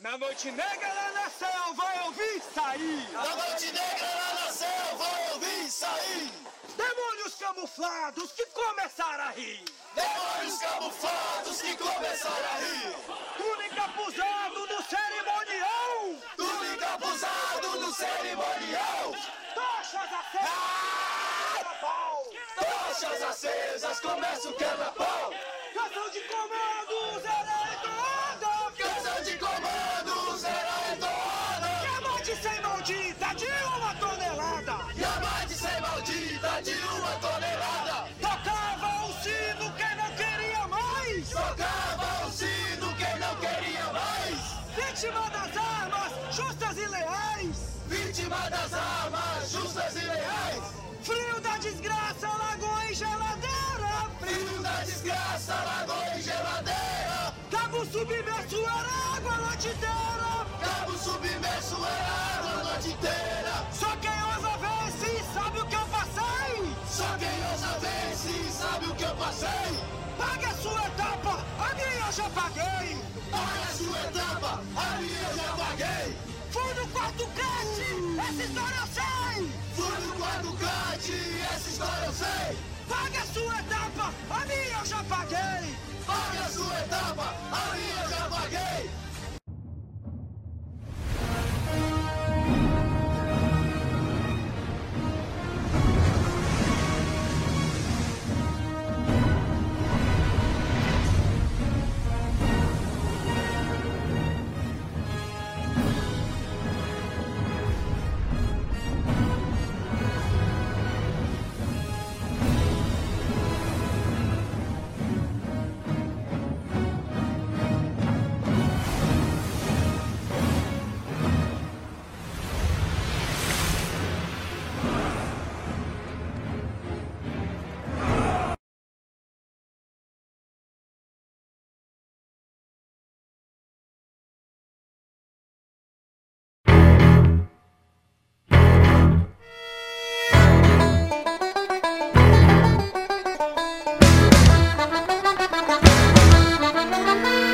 Na noite negra lá na selva eu vi sair. Na noite negra lá na selva eu vi sair. Demônios camuflados que começaram a rir. Demônios camuflados que começaram a rir. Tudo encapuzado no cerimonial. Tudo encapuzado no cerimonial. Tochas acesas. pau. Tochas acesas, começa o quebra-pau. Vítima das armas, justas e leais. Vítima das armas, justas e leais. Frio da desgraça, lagoa e geladeira. Frio da desgraça, lagoa e geladeira. Cabo submerso era água a noite inteira. Cabo submerso era água a noite inteira. Só quem ousa vence e sabe o que eu passei. Só quem ousa vence e sabe o que eu passei. Já paguei. Olha a sua etapa, a minha já paguei. Fui no quarto crente, essa história eu sei. Fui no quarto grande, essa história eu sei.